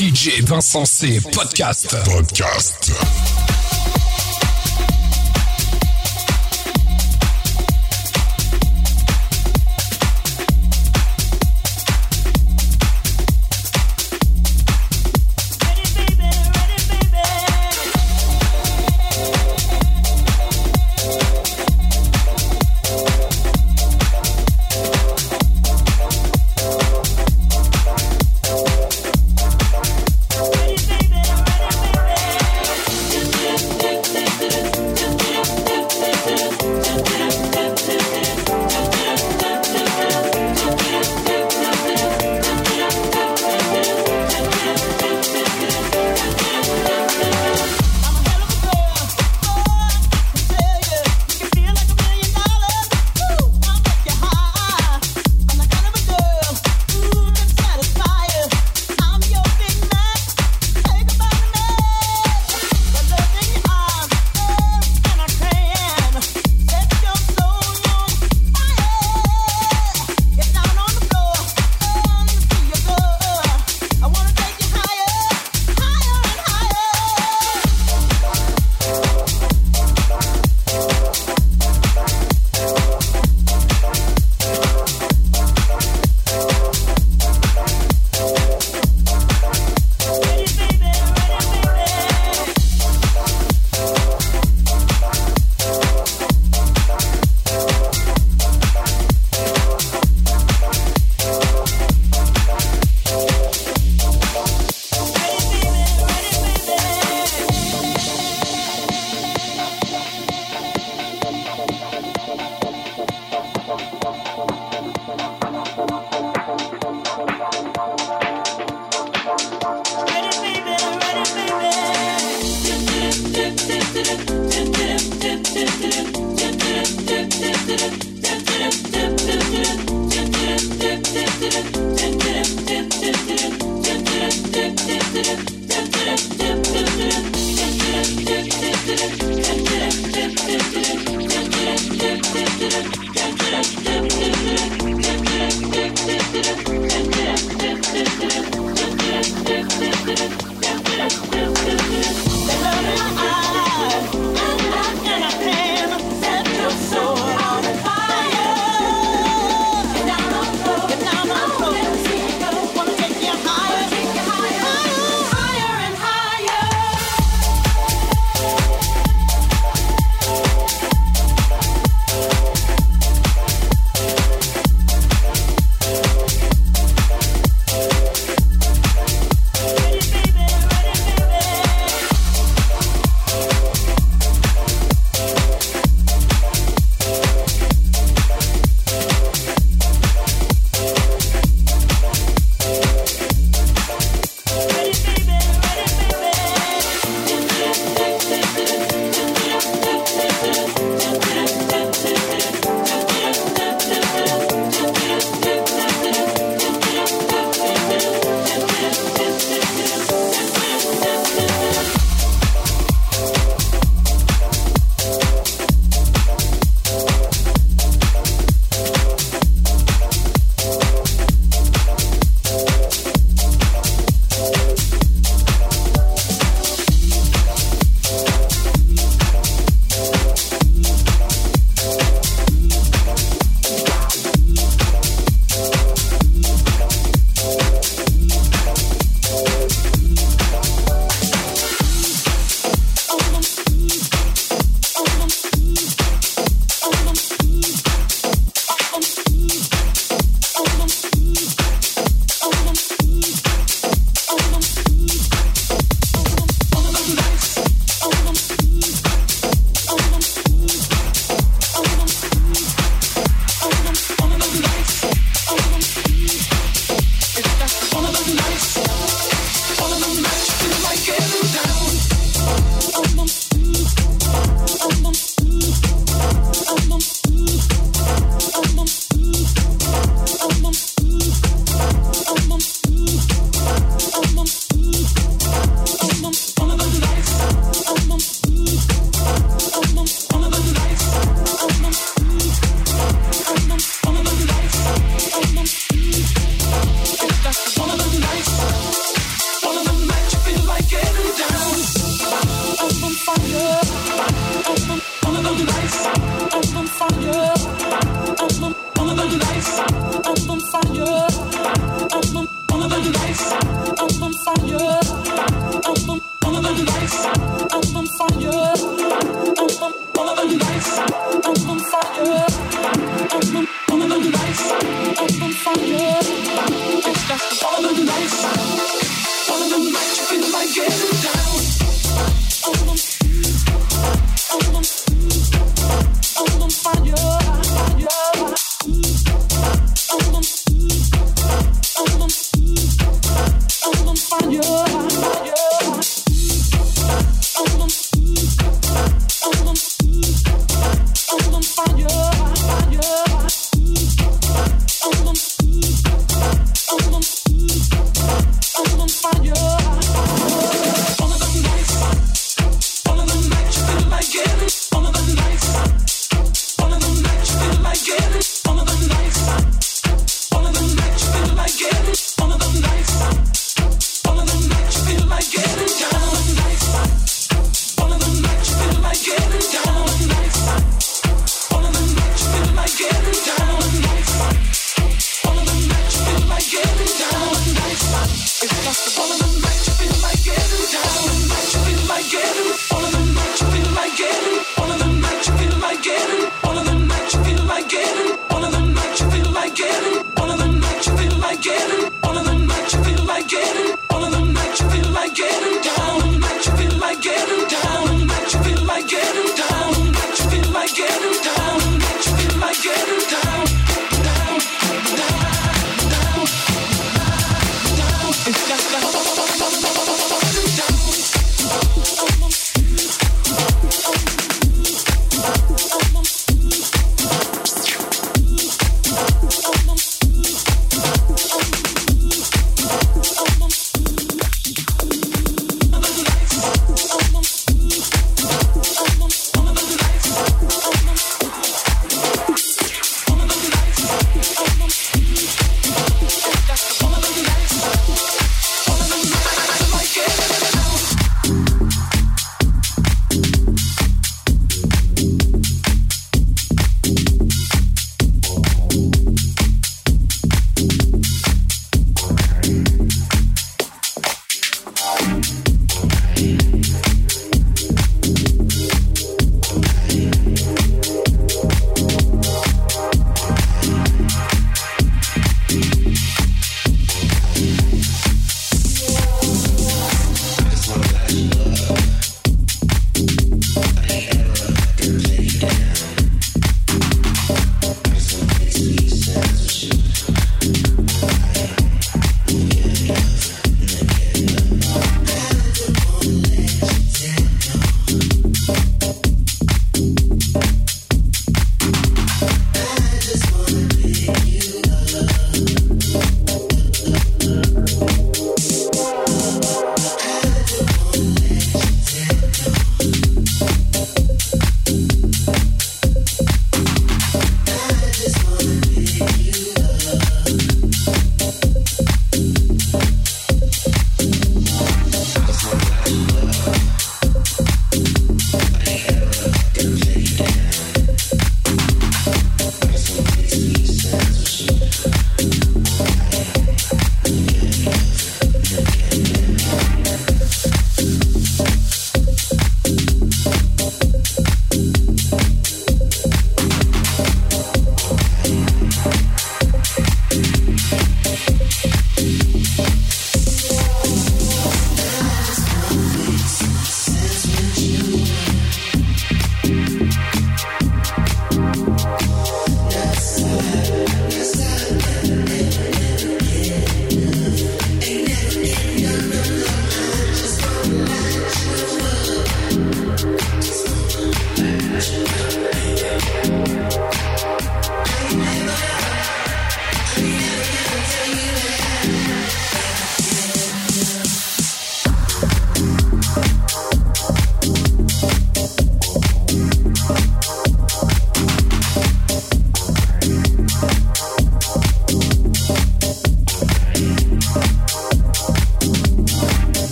DJ Vincent. Podcast. Podcast.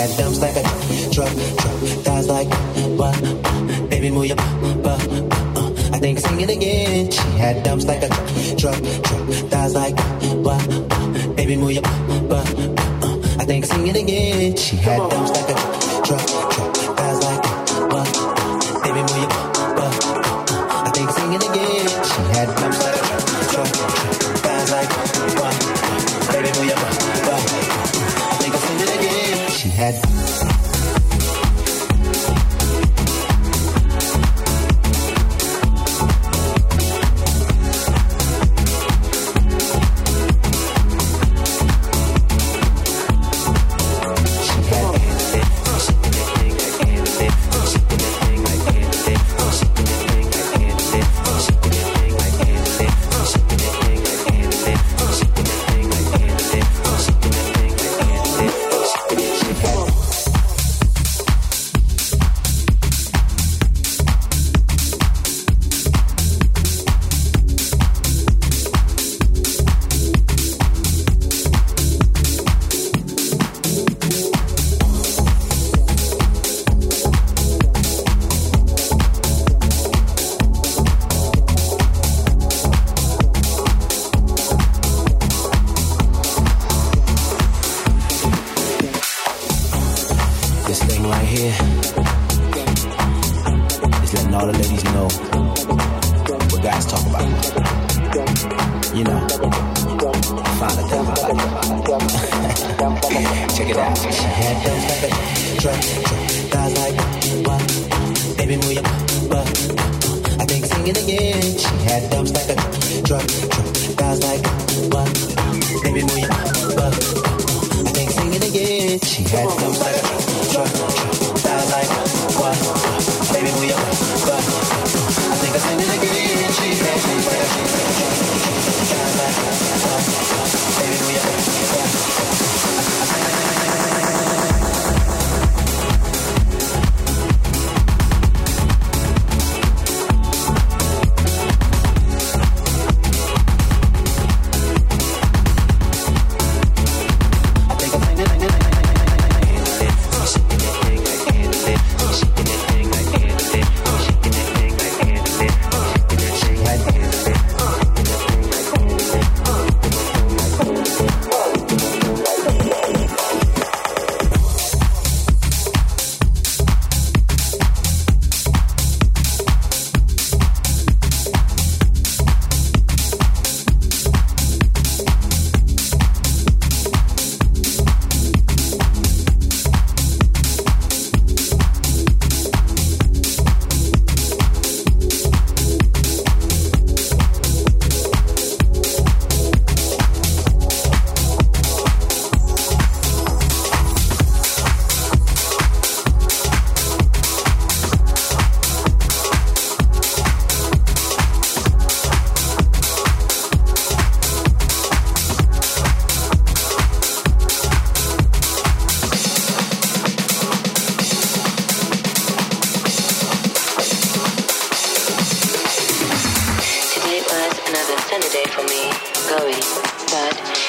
head dumps like a truck, truck, thighs like, but, baby, move your butt, uh, I think sing it again. She had dumps like a truck, truck, thighs like, but, baby, move your butt, uh, I think sing it again. She had dumps like a truck, truck. Head. singing again. She had dumps like a truck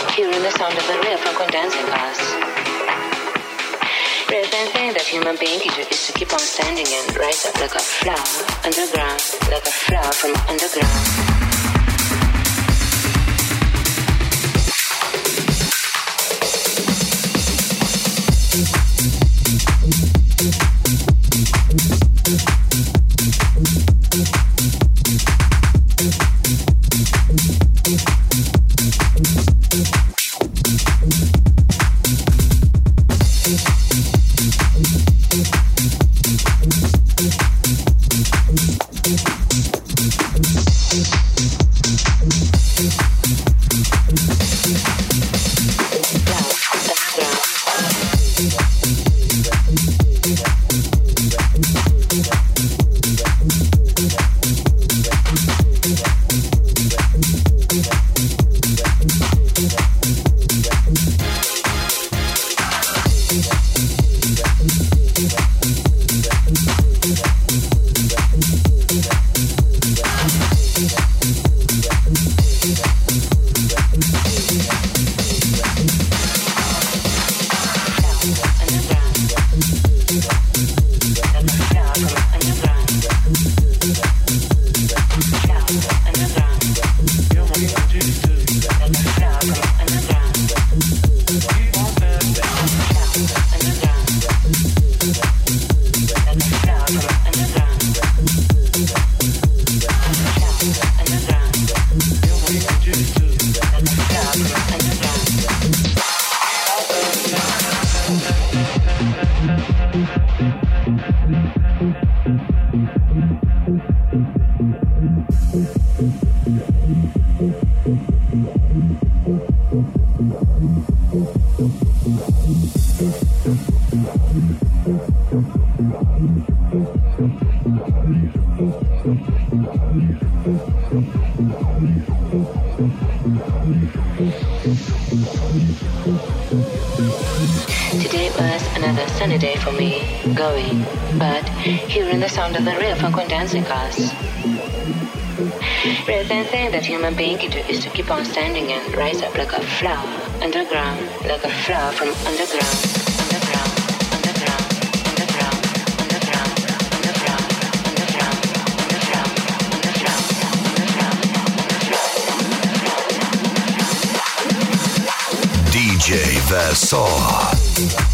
hearing the sound of the rear from condensing glass. Reverend thing that human being is, is to keep on standing and rise up like a flower underground, like a flower from underground. hearing the sound of the real funk for condensing glass. Rather than that human being can do is to keep on standing and rise up like a flower underground, like a flower from underground. DJ Versor.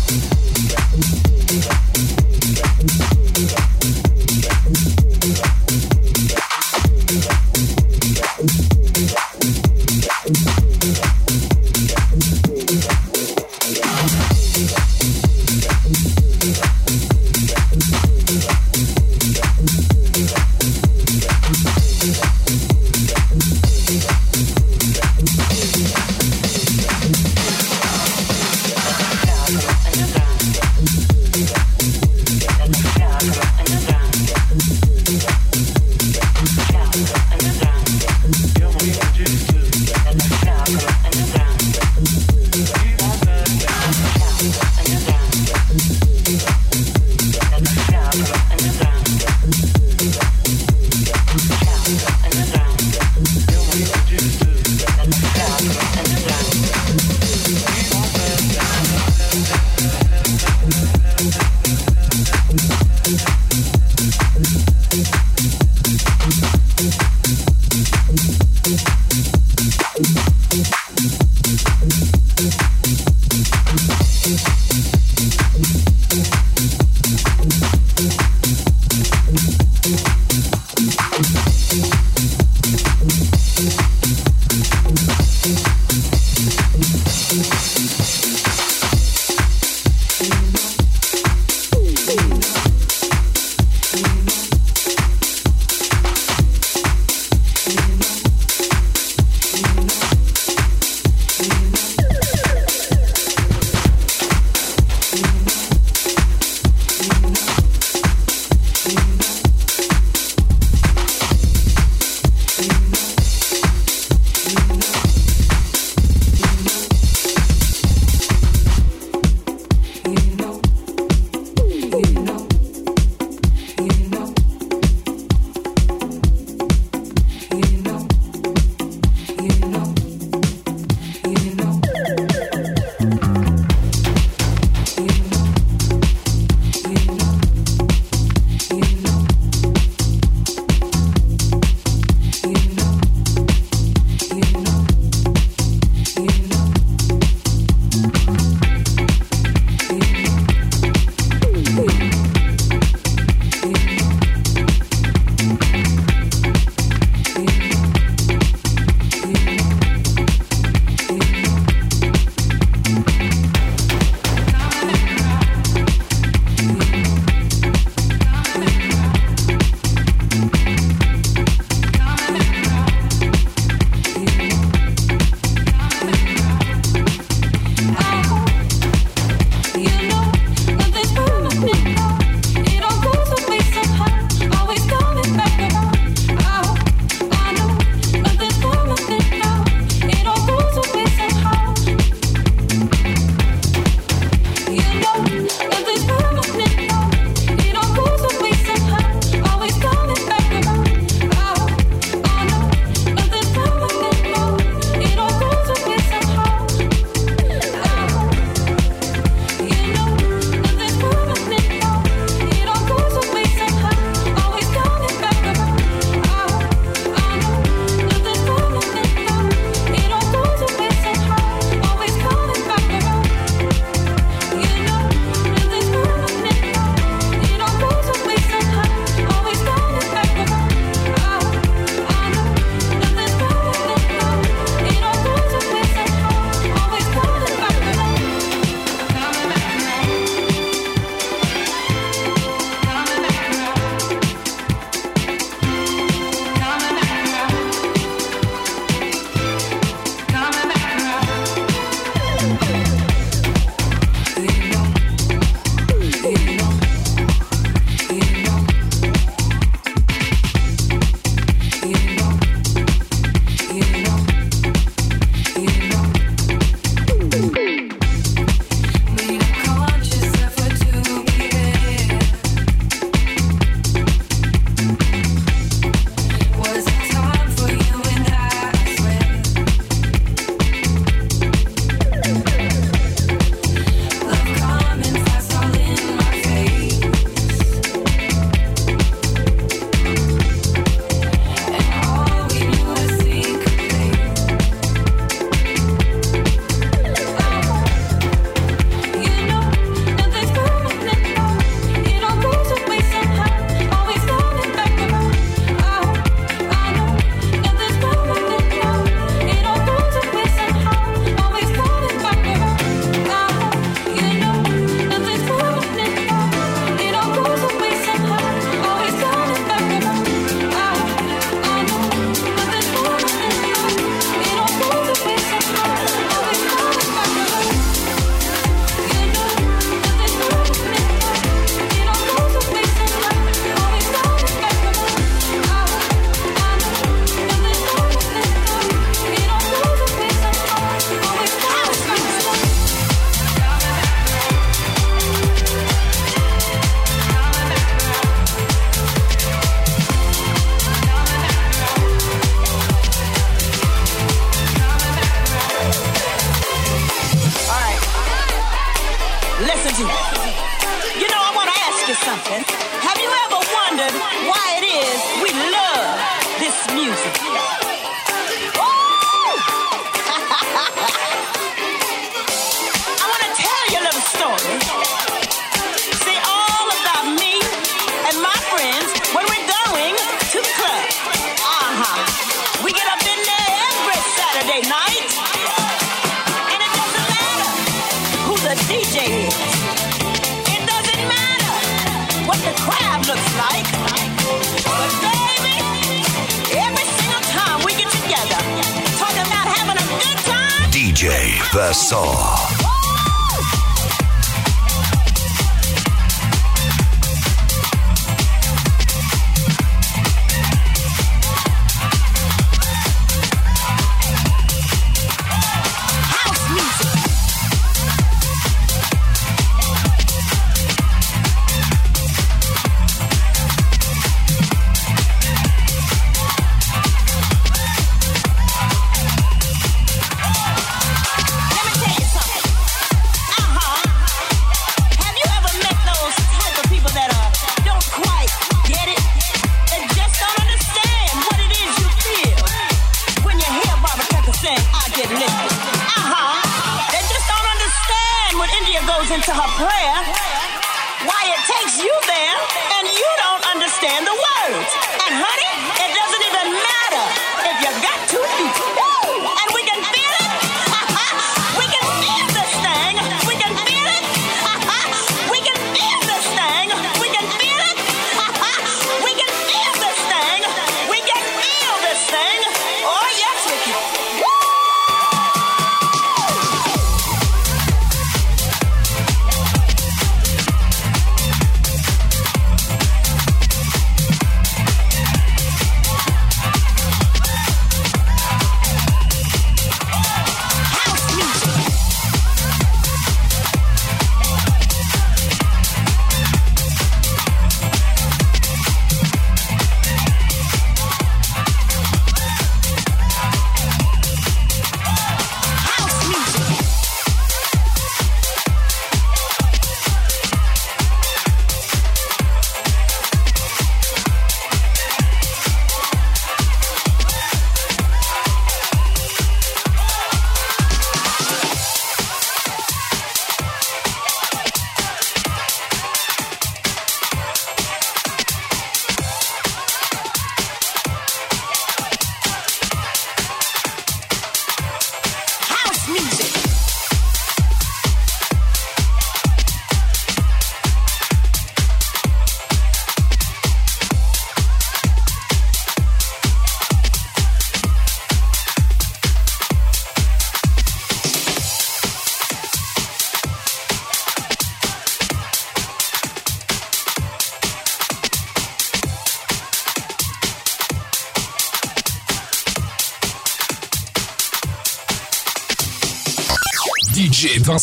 DJ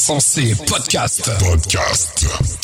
insensé podcast. Podcast.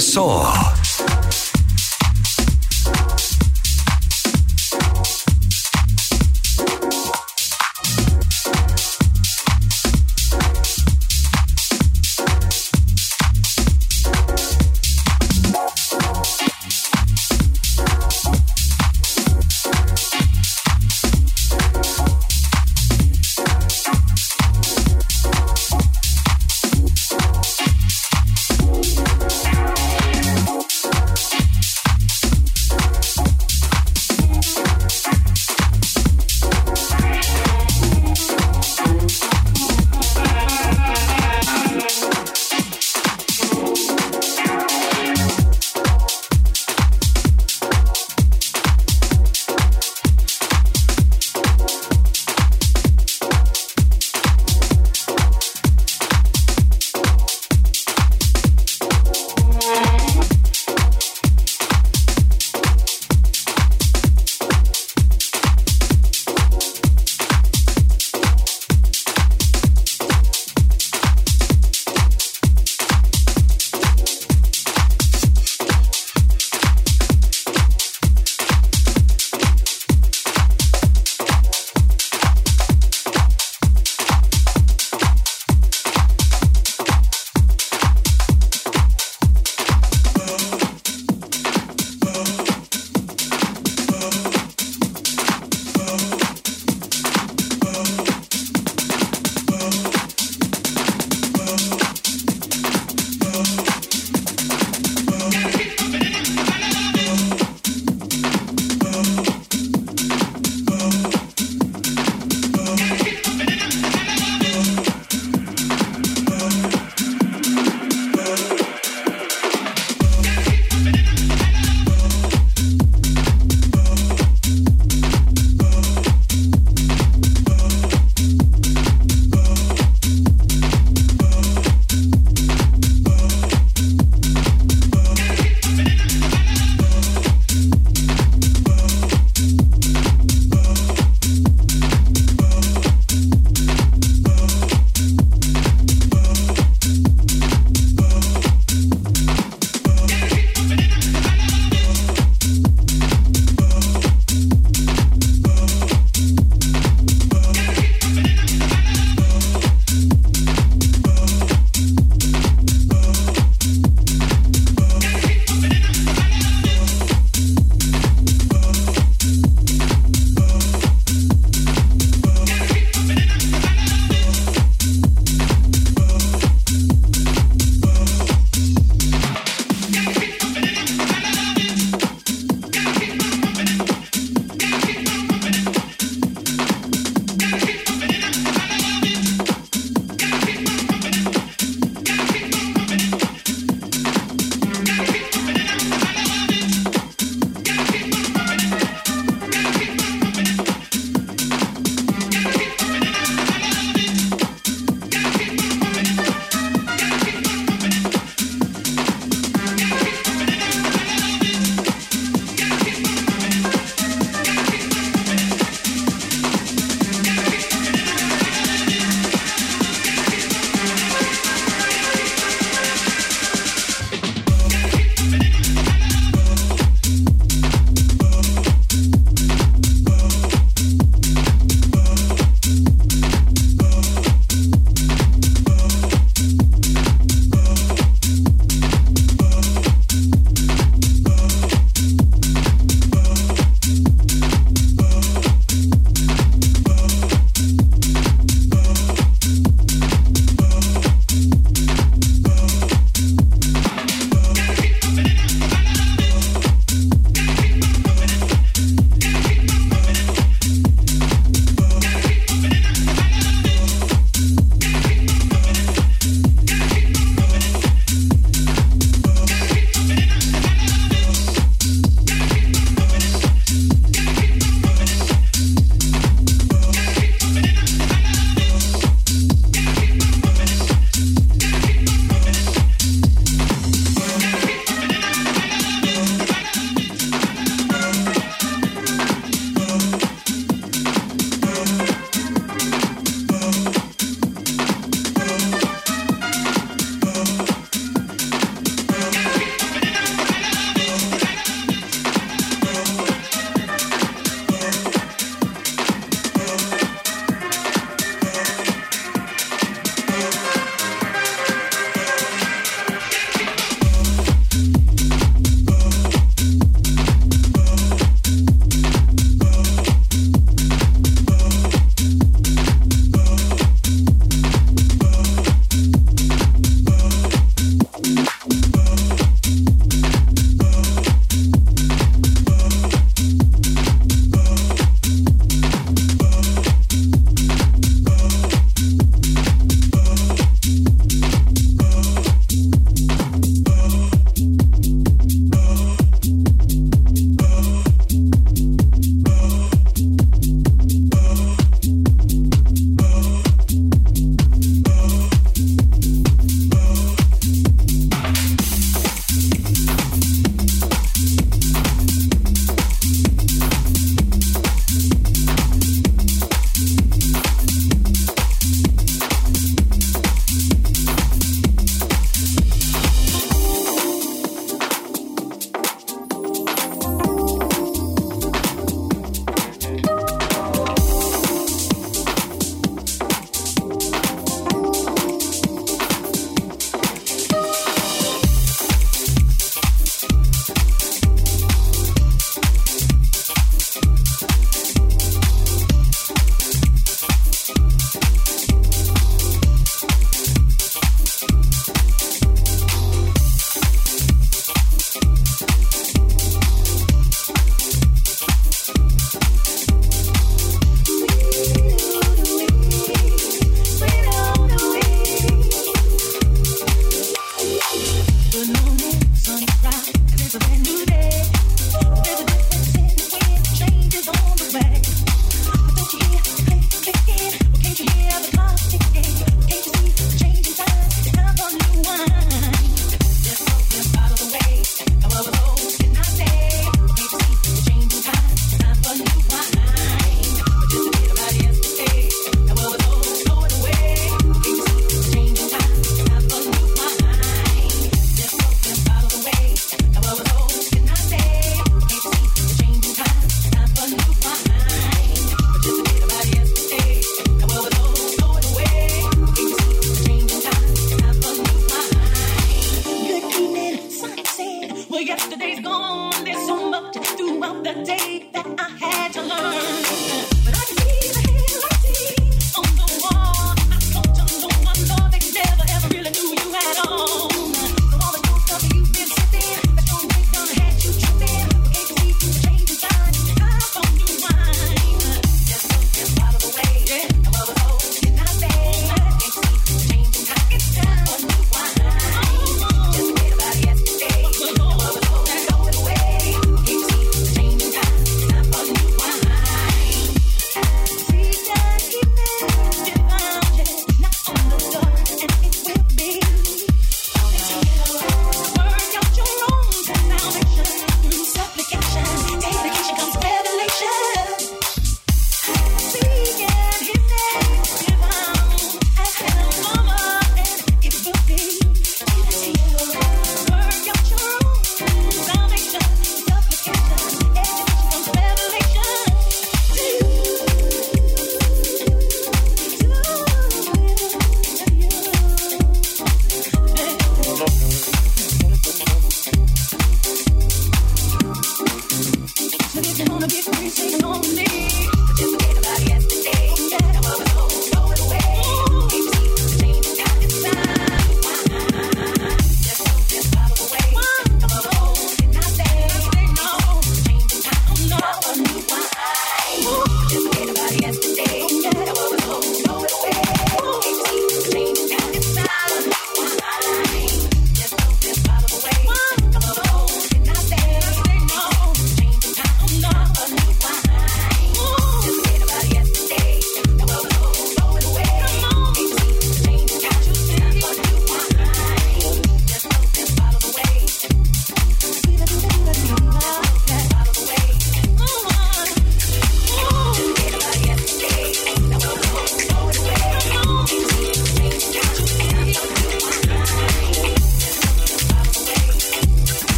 Versailles.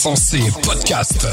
Insensé Podcast.